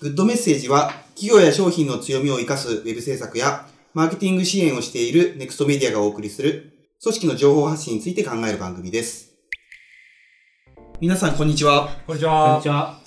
グッドメッセージは、企業や商品の強みを生かすウェブ制作や、マーケティング支援をしているネクストメディアがお送りする、組織の情報発信について考える番組です。皆さん、こんにちは。こんにちこんはにち。は。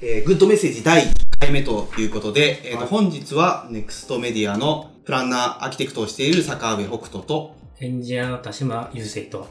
えーグッドメッセージ第1回目ということで、えーとはい本日はネクストメディアのプランナー、アーキテクトをしている坂上北斗と、エンジニアの田島雄生と、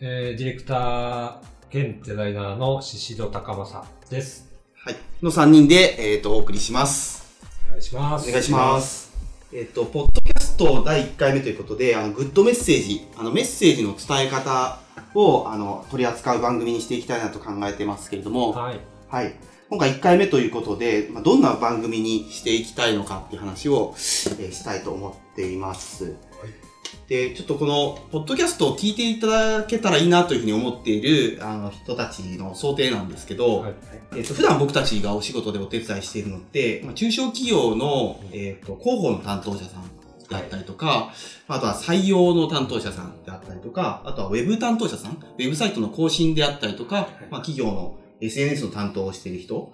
えー、ディレクター兼デザイナーの宍戸高正です。はい、の3人で、えーとお送りします。お願いします。お願いします。えっ、と、ポッドキャスト第1回目ということで、あの、グッドメッセージ、あの、メッセージの伝え方を、あの、取り扱う番組にしていきたいなと考えてますけれども、はい。はい。今回1回目ということで、まあ、どんな番組にしていきたいのかっていう話を、えーしたいと思っています。で、ちょっとこの、ポッドキャストを聞いていただけたらいいなというふうに思っている、あの、人たちの想定なんですけど、はい。えっと、普段僕たちがお仕事でお手伝いしているのって、まあ、中小企業の、えっと、広報の担当者さんであったりとか、あとは採用の担当者さんであったりとか、あとはウェブ担当者さん、ウェブサイトの更新であったりとか、まあ、企業の SNS の担当をしている人、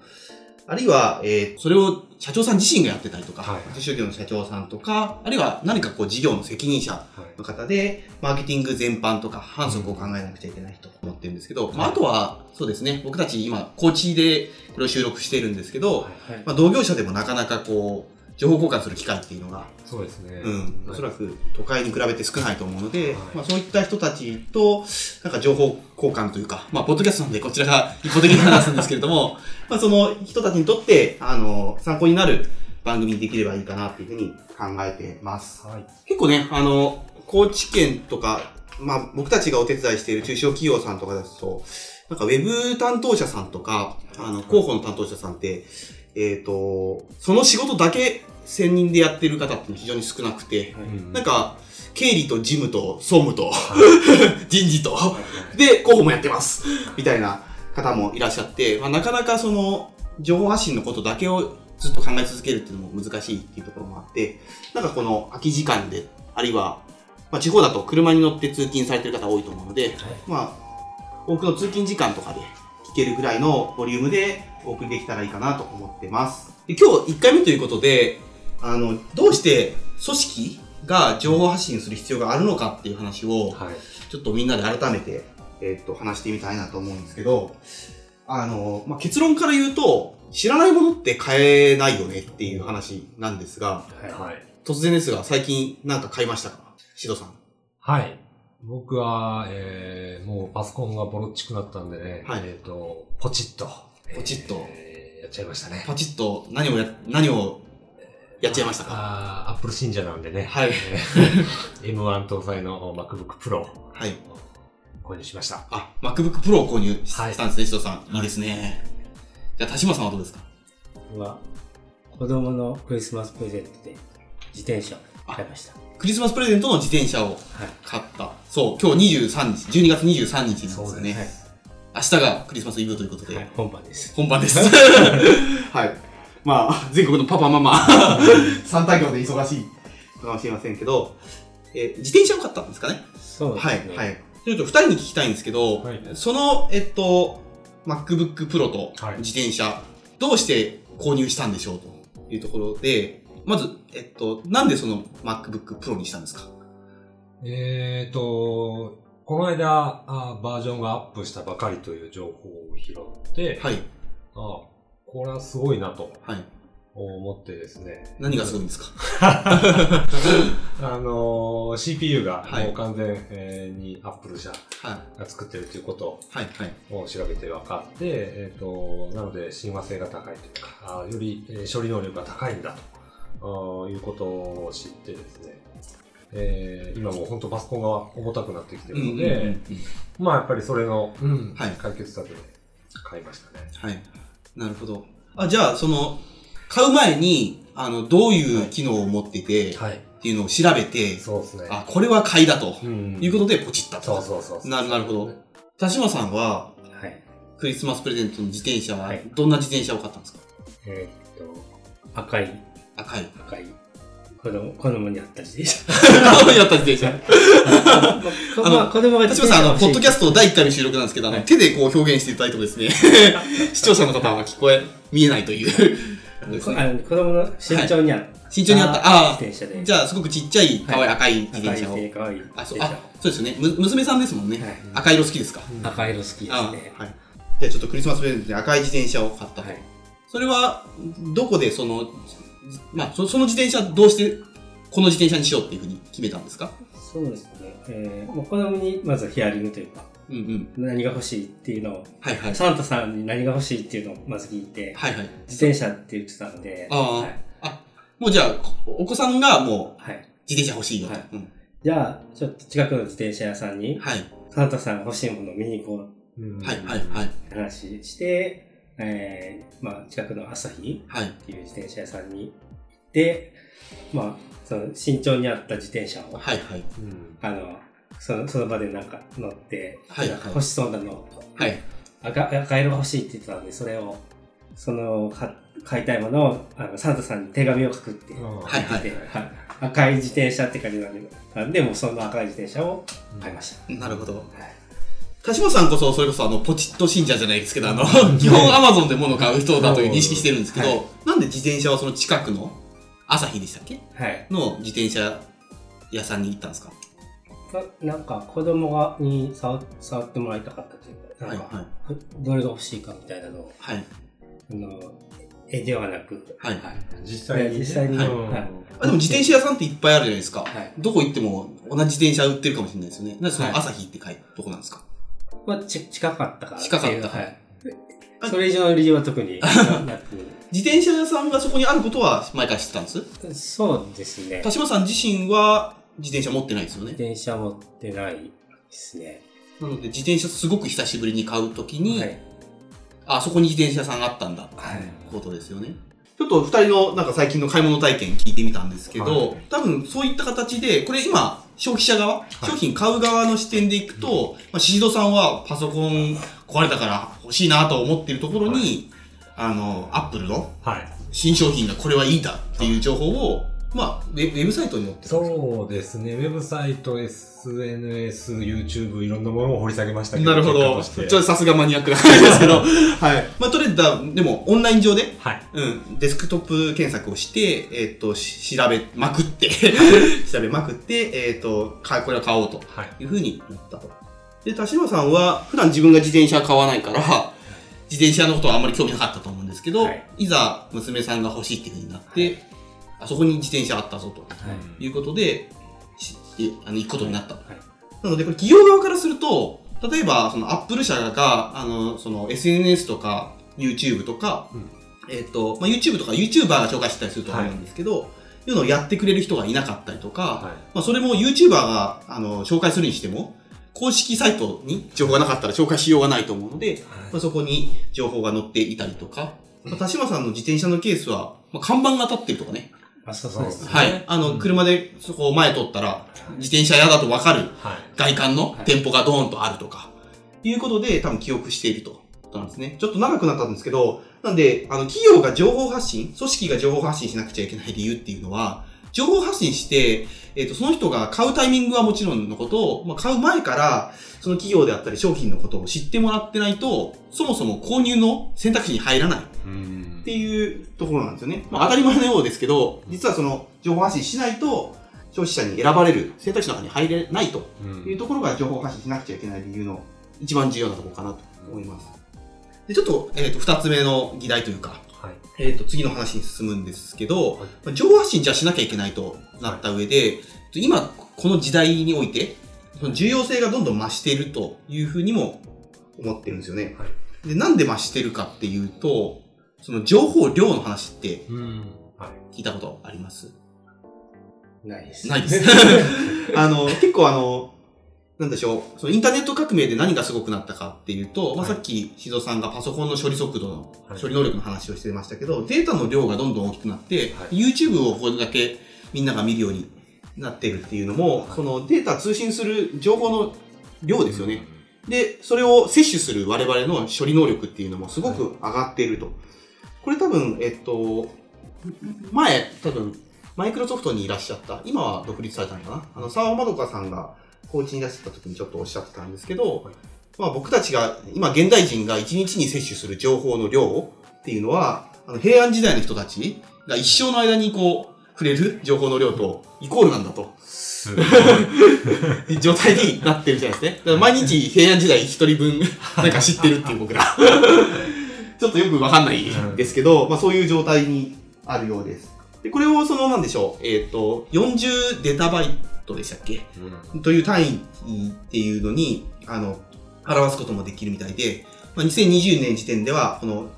あるいは、えーそれを社長さん自身がやってたりとか、はい中小企業の社長さんとか、あるいは何かこう事業の責任者はい。の方で、マーケティング全般とか反則を考えなくちゃいけない人と思ってるんですけど、まあ、あとは、そうですね、僕たち今、高知でこれを収録しているんですけど、まあ、同業者でもなかなかこう、情報交換する機会っていうのが、そうですね。うん、おそらく都会に比べて少ないと思うので、はいまあ、そういった人たちと、なんか情報交換というか、まあ、ポッドキャストなんでこちらが一方的に話すんですけれども、まあ、その人たちにとって、あの、参考になる番組にできればいいかなっていうふうに考えてます。はい。結構ね、あの、高知県とか、まあ、僕たちがお手伝いしている中小企業さんとかですと、なんかウェブ担当者さんとか、あの、広報の担当者さんって、えっ、と、その仕事だけ専任でやってる方って非常に少なくて、うん。なんか、経理と事務と総務とは人事と、で、広報もやってます。みたいな方もいらっしゃって、まあ、なかなかその、情報発信のことだけをずっと考え続けるっていうのも難しいっていうところもあって、なんかこの空き時間で、あるいは、まあ、地方だと車に乗って通勤されてる方多いと思うので、まあ、多くの通勤時間とかで聞けるぐらいのボリュームでお送りできたらいいかなと思ってます。で今日1回目ということで、あの、どうして組織が情報発信する必要があるのかっていう話を、はい。ちょっとみんなで改めて、えっと話してみたいなと思うんですけど、あの、まあ、結論から言うと、知らないものって買えないよねっていう話なんですが、はいはい。突然ですが、最近なんか買いましたか？シドさん。はい。僕は、えー、もうパソコンがボロっちくなったんでね、はいえっ、と、ポチッと。ポチッとえーやっちゃいましたね。パチッと何をや、何をやっちゃいましたか？あーアップル信者なんでね。はいえー M1 搭載の MacBook Pro はい。購入しました。あ、MacBook Pro を購入したんですね、シドさん。いいですね。じゃあ、田島さんはどうですか？は、子供のクリスマスプレゼントで自転車を買いました。クリスマスプレゼントの自転車をはい。買った。そう、今日23日、12月23日なんですよね。はい。明日がクリスマスイブということで、はい、本番です。本番です。はい。まあ、全国のパパママ、三作業で忙しいかもしれませんけど、えー自転車を買ったんですかね？そうですね。はい。はい。ちょっと二人に聞きたいんですけど、はいその、えっと、MacBook Pro とはい自転車、どうして購入したんでしょうというところで、まず、えっと、なんでその MacBook Pro にしたんですか？えーと、この間あ、バージョンがアップしたばかりという情報を拾って、はい。あこれはすごいなとはい。思ってですね。何がすごいんですか？あのー CPU がはいもう完全えーにアップル社はい。が作ってるということ。を調べて分かって、えっ、と、なので親和性が高いというか、あより、えー処理能力が高いんだとあいうことを知ってですね、えー今もう本当パソコンが重たくなってきてるので、まあやっぱりそれの、解決策で買いましたね。はい。なるほど。あ、じゃあ、その、買う前に、あの、どういう機能を持ってて、はい。っていうのを調べて、そうですね。あ、これは買いだと、うんいうことでポチったと。そうそうそうそう。なるなるほど。田島さんは、はい。クリスマスプレゼントの自転車ははい、どんな自転車を買ったんですか、えーっと、赤い、赤い。赤い、子供、子供にあった自転車。やった自転車。あ まあ、子供が立花さん、あの、ポッドキャストト第1回の収録なんですけど、あの、はい手でこう表現していただいてもですね、視聴者の方は聞こえ、見えないという。あの子供の身長にあった、身長にあった、あ自転車で。あ、じゃあ、すごくちっちゃい、可愛い赤い自転車を赤い。可愛いあ、そう、ですよね。む娘さんですもんね。はい赤色好きですか？車赤色好きですね。あはい。じゃあ、ちょっとクリスマスプレゼントで赤い自転車を買ったと。はい。それは、どこでその、まあ、そその自転車どうして、この自転車にしようっていうふうに決めたんですか？そうですね。えー、もう子供にまずヒアリングというか、うんうん。何が欲しいっていうのを、はいはい。サンタさんに何が欲しいっていうのをまず聞いて、はいはい。自転車って言ってたので、ああはい。もうじゃあ、お子さんがもはい。う自転車欲しいよと。はいうんじゃあ、ちょっと近くの自転車屋さんに、はい。サンタさんが欲しいものを見に行こううんはいはいはい。話して、えー、まあ、近くの朝日はい。っていう自転車屋さんに行って、まあ、その身長に合った自転車を、はいはい。うんあの、そのその場でなんか乗って、はいなんか欲しそうなの、はい。赤赤色欲しいって言ってたんで、それを、その、か買いたいものをあのサンタさんに手紙を書くって言っていはいはい赤い自転車って感じなんで、で、もうその赤い自転車を買いました。なるほど。はい田島さんこそ、それこそあの、ポチッと信者じゃないですけど、あの、基本アマゾンで物を買う人だという認識してるんですけど、はい。なんで自転車はその近くの、朝日でしたっけ？はい。の自転車屋さんに行ったんですか？ななんか子供がに触触ってもらいたかったというか、なんか、はいどれが欲しいかみたいなのを、はい。あの、絵ではなく、はい実際に。ね。実際に。はい。うんはい。あでも自転車屋さんっていっぱいあるじゃないですか。はい。どこ行っても同じ自転車売ってるかもしれないですよね。なんでそはい。の朝日って書いてどこなんですか？まあ、ち近かったから。近かったはいあ。それ以上の理由は特になく、自転車屋さんがそこにあることは前から知ってたんです？そうですね。田島さん自身は自転車持ってないですよね？自転車持ってないですね。なので自転車すごく久しぶりに買うときに、はい。あ、そこに自転車屋さんがあったんだってはい。ことですよね。ちょっと二人のなんか最近の買い物体験聞いてみたんですけど、はい多分そういった形で、これ今、消費者側、商品買う側の視点でいくと、まあ、シシドさんはパソコン壊れたから欲しいなと思っているところに、あの、アップルのはい。新商品がこれはいいだっていう情報を、まあ、ウェブサイトに載ってそうですね。ウェブサイト、SNS、YouTube、いろんなものを掘り下げましたけど。なるほど。ちょっとさすがマニアックな感じですけど。はい。まあ、とりあえずだ、でも、オンライン上で、はい。うん、デスクトップ検索をして、えっ、と、し調べまくって、調べまくって、えっ、と、かこれを買おうとはい。いうふうに言ったと。で、田島さんは、普段自分が自転車買わないから、自転車のことはあんまり興味なかったと思うんですけど、はいい、ざ娘さんが欲しいっていうふうになって、あそこに自転車あったぞとはい。いうことで、あの行くことになった。と。はい。なので、これ企業側からすると、例えば、そのアップル社が、あの、その SNS とか YouTube とか、うん。えっ、と、まあ、YouTube とか YouTuber が紹介してたりすると思うんですけど、い。うのをやってくれる人がいなかったりとか、はまあ、それも YouTuber が、あの、紹介するにしても、公式サイトに情報がなかったら紹介しようがないと思うので、まあ、そこに情報が載っていたりとか、まあ田島さんの自転車のケースは、まあ、看板が立ってるとかね。あ、そうそうですね。はい。あの、うん車でそこを前通ったら、自転車屋だとわかる。外観のはい店舗がドーンとあるとか、いうことで多分記憶していると。なんですね。ちょっと長くなったんですけど、なんで、あの、企業が情報発信、組織が情報発信しなくちゃいけない理由っていうのは、情報発信して、えっ、と、その人が買うタイミングはもちろんのことを、まあ、買う前から、その企業であったり商品のことを知ってもらってないと、そもそも購入の選択肢に入らない。うんっていうところなんですよね。まあ、当たり前のようですけど、実はその情報発信しないと、消費者に選ばれる選択肢の中に入れないとうんいうところが情報発信しなくちゃいけない理由の一番重要なところかなと思います。で、ちょっと、えっ、と、二つ目の議題というか、はい。えっ、と、次の話に進むんですけど、はいまあ情報発信じゃあしなきゃいけないとなった上で、今、この時代において、その重要性がどんどん増しているというふうにも思ってるんですよね。はで、なんで増してるかっていうと、その情報量の話ってうん。はい。聞いたことあります？ないです。ないです。あの、結構あの、なんでしょう、そのインターネット革命で何がすごくなったかっていうと、まあ、はいさっき、静蔵さんがパソコンの処理速度の、はい処理能力の話をしてましたけど、データの量がどんどん大きくなって、は YouTube をこれだけみんなが見るようになってるっていうのも、はいそのデータ通信する情報の量ですよね。で、それを摂取する我々の処理能力っていうのもすごく上がっていると。これ多分、えっと、前、多分、マイクロソフトにいらっしゃった、今は独立されたのかなあの、沢まどかさんがコーチにいらっしゃった時にちょっとおっしゃってたんですけど、はいまあ僕たちが、今現代人が1日に摂取する情報の量っていうのは、あの平安時代の人たちが一生の間にこう、触れる情報の量とイコールなんだと。すごい。状態になってるじゃないですね。だから毎日平安時代一人分なんか知ってるっていう僕ら。ちょっとよくわかんないん。ですけど、まあそういう状態にあるようです。で、これをそのなんでしょう、えっ、と、40データバイトでしたっけ？という単位っていうのに、あの、表すこともできるみたいで、まあ、2020年時点では、この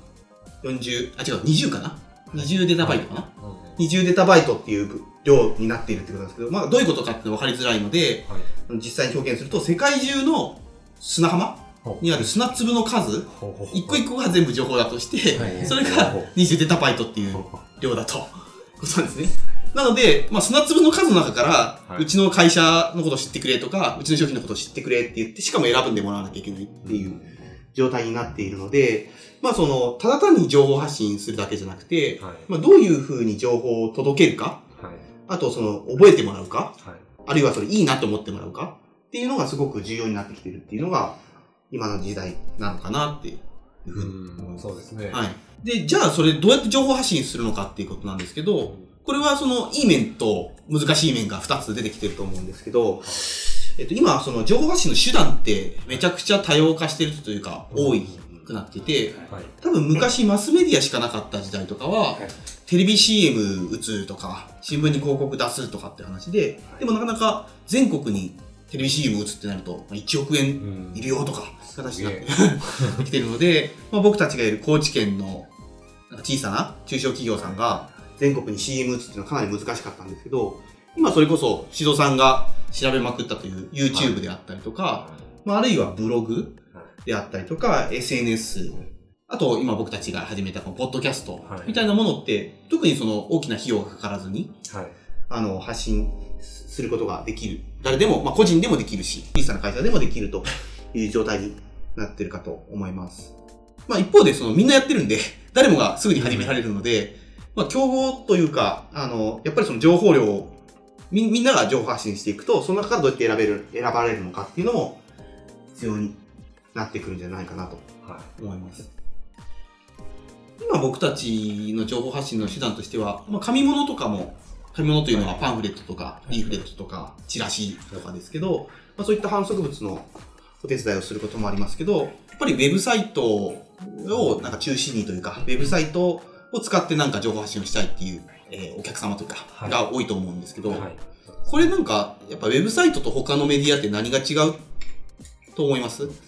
40、あ、違う、20かな ?20 データバイトかな、20データバイトっていう量になっているってことなんですけど、まあ、どういうことかって分かりづらいので、はい。実際に表現すると、世界中の砂浜にある砂粒の数、一個一個が全部情報だとして、はいそれが20データバイトっていう量だと、ことなんですね。なので、まあ、砂粒の数の中から、はいうちの会社のことを知ってくれとか、うちの商品のことを知ってくれって言って、しかも選ぶんでもらわなきゃいけないっていう状態になっているので、まあ、その、ただ単に情報発信するだけじゃなくて、はい。まあ、どういうふうに情報を届けるか、はい。あと、その、覚えてもらうか、はい。あるいはそれいいなと思ってもらうかっていうのがすごく重要になってきてるっていうのが、今の時代なのかなっていうふうに思います。そうですね。はい。で、じゃあそれどうやって情報発信するのかっていうことなんですけど、これはそのいい面と難しい面が2つ出てきてると思うんですけど、えっと今その情報発信の手段ってめちゃくちゃ多様化してるというか多いくなってて、はい。多分昔マスメディアしかなかった時代とかは、はいテレビ CM 打つとか、新聞に広告出すとかって話で、でもなかなか全国にテレビ CM 打つってなると、まあ1億円うん。いるよとか、形になってき てるので、まあ、僕たちがいる高知県の小さな中小企業さんが全国に CM 打つっていうのはかなり難しかったんですけど、今それこそ、シドさんが調べまくったという YouTube であったりとか、まあ、あるいはブログであったりとか、SNS、あと今僕たちが始めたこのポッドキャストはい。みたいなものって、特にその大きな費用がかからずに、はい。あの、発信することができる。誰でも、まあ、個人でもできるし、小さな会社でもできるという状態になってるかと思います。まあ、一方で、その、みんなやってるんで、誰もがすぐに始められるので、まあ、競合というか、あの、やっぱりその情報量を、み、みんなが情報発信していくと、その中からどうやって選べる、選ばれるのかっていうのも、必要になってくるんじゃないかなとは思います。今僕たちの情報発信の手段としては、まあ、紙物とかも、紙物というのはパンフレットとか、リーフレットとか、チラシとかですけど、まあ、そういった反則物のお手伝いをすることもありますけど、やっぱりウェブサイトをなんか中心にというか、ウェブサイトを使ってなんか情報発信をしたいっていう、えーお客様というか、はい。が多いと思うんですけど、い。はい。これなんか、やっぱウェブサイトと他のメディアって何が違う？と思います？結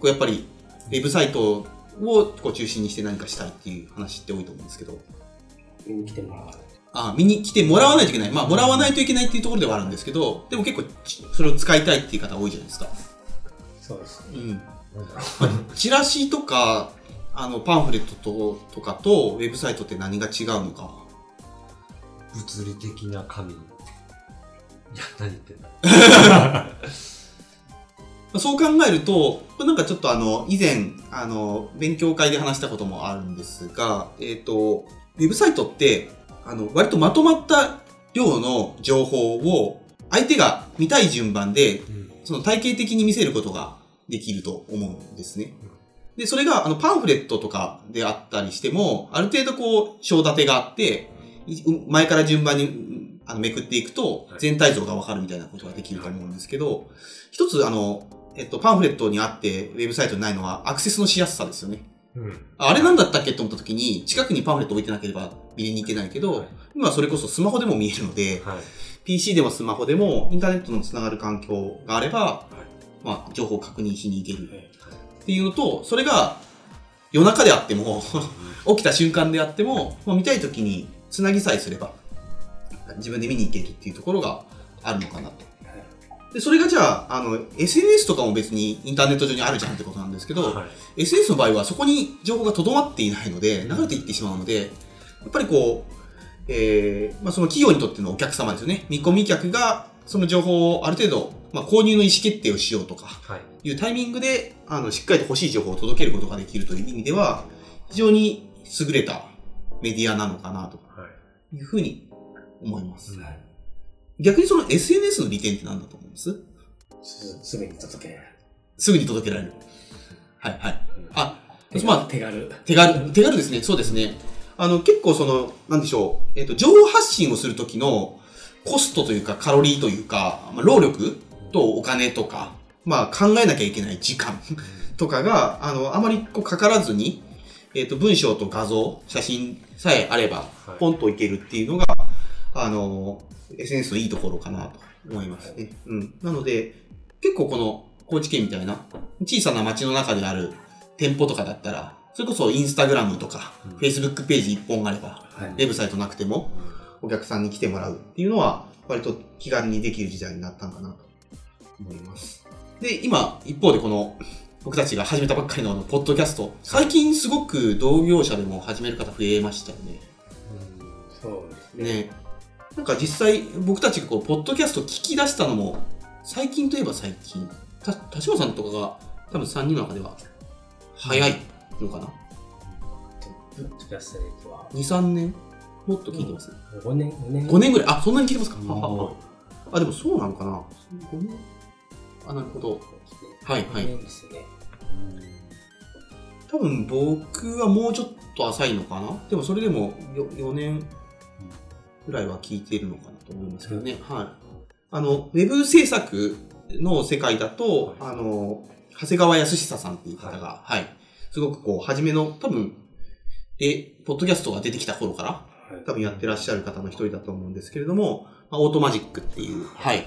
構やっぱり、ウェブサイトをこう中心にして何かしたいっていう話って多いと思うんですけど、来てもらわない。あ見に来てもらわないといけない。まあ、もらわないといけないっていうところではあるんですけど、でも結構、ちそれを使いたいっていう方多いじゃないですか。そうですね。うん。チラシとか、あの、パンフレットととかと、ウェブサイトって何が違うのか。う物理的な紙。いや、何言ってんだ。そう考えると、なんかちょっとあの、以前、あの、勉強会で話したこともあるんですが、えっ、と、ウェブサイトって、あの、割とまとまった量の情報を、相手が見たい順番で、うん。その体系的に見せることができると思うんですね。で、それが、あの、パンフレットとかであったりしても、ある程度こう、章立てがあって、い前から順番にうんあのめくっていくとは、い全体像がわかるみたいなことができると思うんですけど、一つ、あの、えっと、パンフレットにあって、ウェブサイトにないのは、アクセスのしやすさですよね。うん。ああれなんだったっけと思った時に、近くにパンフレット置いてなければ見れに行けないけど、はい今それこそスマホでも見えるので、はい。PC でもスマホでもインターネットのつながる環境があれば、まあ、情報を確認しに行けるっていうのと、それが夜中であっても、起きた瞬間であっても、まあ、見たい時につなぎさえすれば、自分で見に行けるっていうところがあるのかなと。で、それがじゃあ、あの、SNS とかも別にインターネット上にあるじゃんってことなんですけど、はい。SNS の場合はそこに情報が留まっていないので、流れていってしまうので、やっぱりこう、えーまあ、その企業にとってのお客様ですよね。見込み客がその情報をある程度、まあ、購入の意思決定をしようとかはい。いうタイミングで、あの、しっかりと欲しい情報を届けることができるという意味では、非常に優れたメディアなのかなとはい。いうふうに思います。はい逆にその SNS の利点って何だと思います？すすぐに届けられる。すぐに届けられる。はいはい。あ、手まあ手軽。手軽、手軽ですね。そうですね。あの、結構その、なんでしょう。えっ、と、情報発信をするときのコストというか、カロリーというか、まあ、労力とお金とか、まあ、考えなきゃいけない時間とかが、あの、あまりこうかからずに、えっ、と、文章と画像、写真さえあれば、はいポンといけるっていうのが、あの、SNS のいいところかなと思いますね。うん。なので、結構この高知県みたいな小さな町の中である店舗とかだったら、それこそインスタグラムとか、うん Facebook ページ一本あれば、はいウェブサイトなくてもお客さんに来てもらうっていうのは、割と気軽にできる時代になったんかなと思います。で、今、一方でこの、僕たちが始めたばっかりのあのポッドキャスト、最近すごく同業者でも始める方増えましたよね。そうですね。ね。なんか実際、僕たちがこう、ポッドキャスト聞き出したのも、最近といえば最近。た、田島さんとかが、多分3人の中では、早いのかな、ポッドキャスト歴は ?2、3年？もっと聞いてます、5年、5年。5年ぐらい？あ、そんなに聞いてますか、うんはははあ、でもそうなのかな ?5 年？あ、なるほど。はいはい5年ですね。多分僕はもうちょっと浅いのかな？でもそれでも 4, 4年ぐらいは聞いているのかなと思いますけどね。はい。あの、ウェブ制作の世界だと、あの、長谷川康久さんっていう方が、はい、すごくこう、初めの多分、で、ポッドキャストが出てきた頃から、はい。多分やってらっしゃる方の一人だと思うんですけれども、まあ、オートマジックっていう、はい。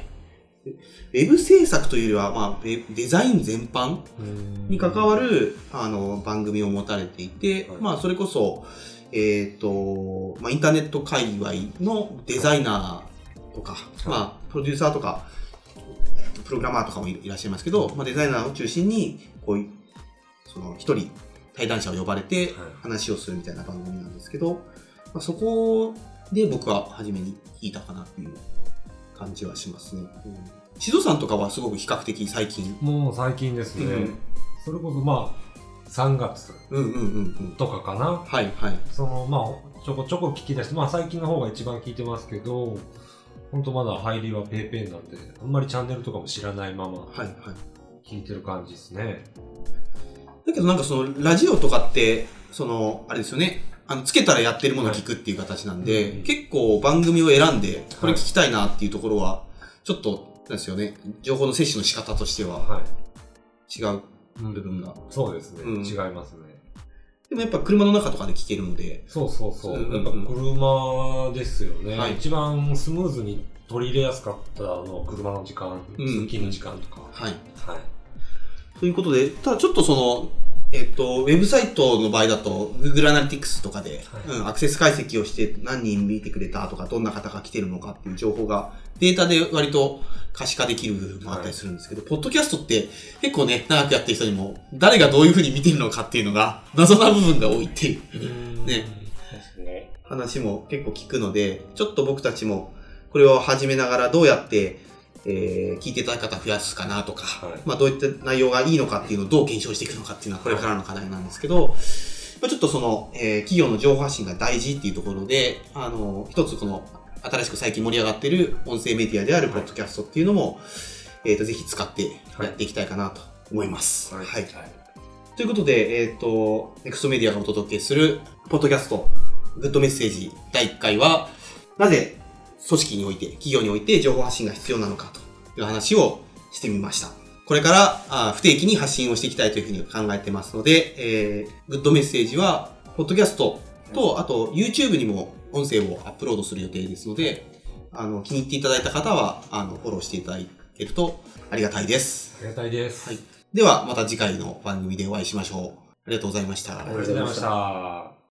でウェブ制作というよりは、まあ、デザイン全般に関わる、あの、番組を持たれていて、はい。まあ、それこそ、えっ、と、まあ、インターネット界隈のデザイナーとか、まあ、プロデューサーとか、プログラマーとかもいいらっしゃいますけど、まあ、デザイナーを中心に、こういう、その、一人、対談者を呼ばれてはい、話をするみたいな番組なんですけど、まあ、そこで僕は初めに聞いたかなっていう感じはしますね。うん、シドさんとかはすごく比較的最近。もう最近ですね、うんそれこそまあ3月うんうんうんうん。とかかなはいはい。そのまあちょこちょこ聞き出してまあ最近の方が一番聞いてますけど本当まだ入りはペーペーなんであんまりチャンネルとかも知らないままはいはい。聞いてる感じですね、だけどなんかその、ラジオとかって、その、あれですよね。あの、つけたらやってるものを聞くっていう形なんで、はい結構番組を選んで、これ聞きたいなっていうところは、ちょっと、なんですよね。情報の摂取の仕方としては。はい、違ううん部分が。そうですね、うん。違いますね。でもやっぱ車の中とかで聞けるので、そうそうそう、うんうんうん。やっぱ車ですよね、はい。一番スムーズに取り入れやすかったのは車の時間、うん。通勤の時間とか、はい。はいということで、ただちょっとその、えっと、ウェブサイトの場合だと、Google Analytics とかで、はい。うん、アクセス解析をして何人見てくれたとか、どんな方が来てるのかっていう情報がデータで割と可視化できる部分もあったりするんですけど、ポッドキャストって結構ね、長くやってる人にも、誰がどういうふうに見てるのかっていうのが謎な部分が多いっていうね。話も結構聞くので、ちょっと僕たちもこれを始めながらどうやって、えー聞いていただく方増やすかなとか、はい。まあどういった内容がいいのかっていうのをどう検証していくのかっていうのはこれからの課題なんですけど、まあ、ちょっとその、えー企業の情報発信が大事っていうところで、あの、一つこの新しく最近盛り上がってる音声メディアであるポッドキャストっていうのも、えっ、と、ぜひ使ってやっていきたいかなと思います。はい。はい。ということで、えっ、と、ネクストメディアがお届けする、ポッドキャスト、グッドメッセージ第1回は、なぜ組織において、企業において情報発信が必要なのかという話をしてみました。これからあ不定期に発信をしていきたいというふうに考えてますので、えー、グッドメッセージは、ポッドキャストと、あと YouTube にも音声をアップロードする予定ですので、あの、気に入っていただいた方は、あの、フォローしていただけるとありがたいです。ありがたいです、はいでは、また次回の番組でお会いしましょう。ありがとうございました。ありがとうございました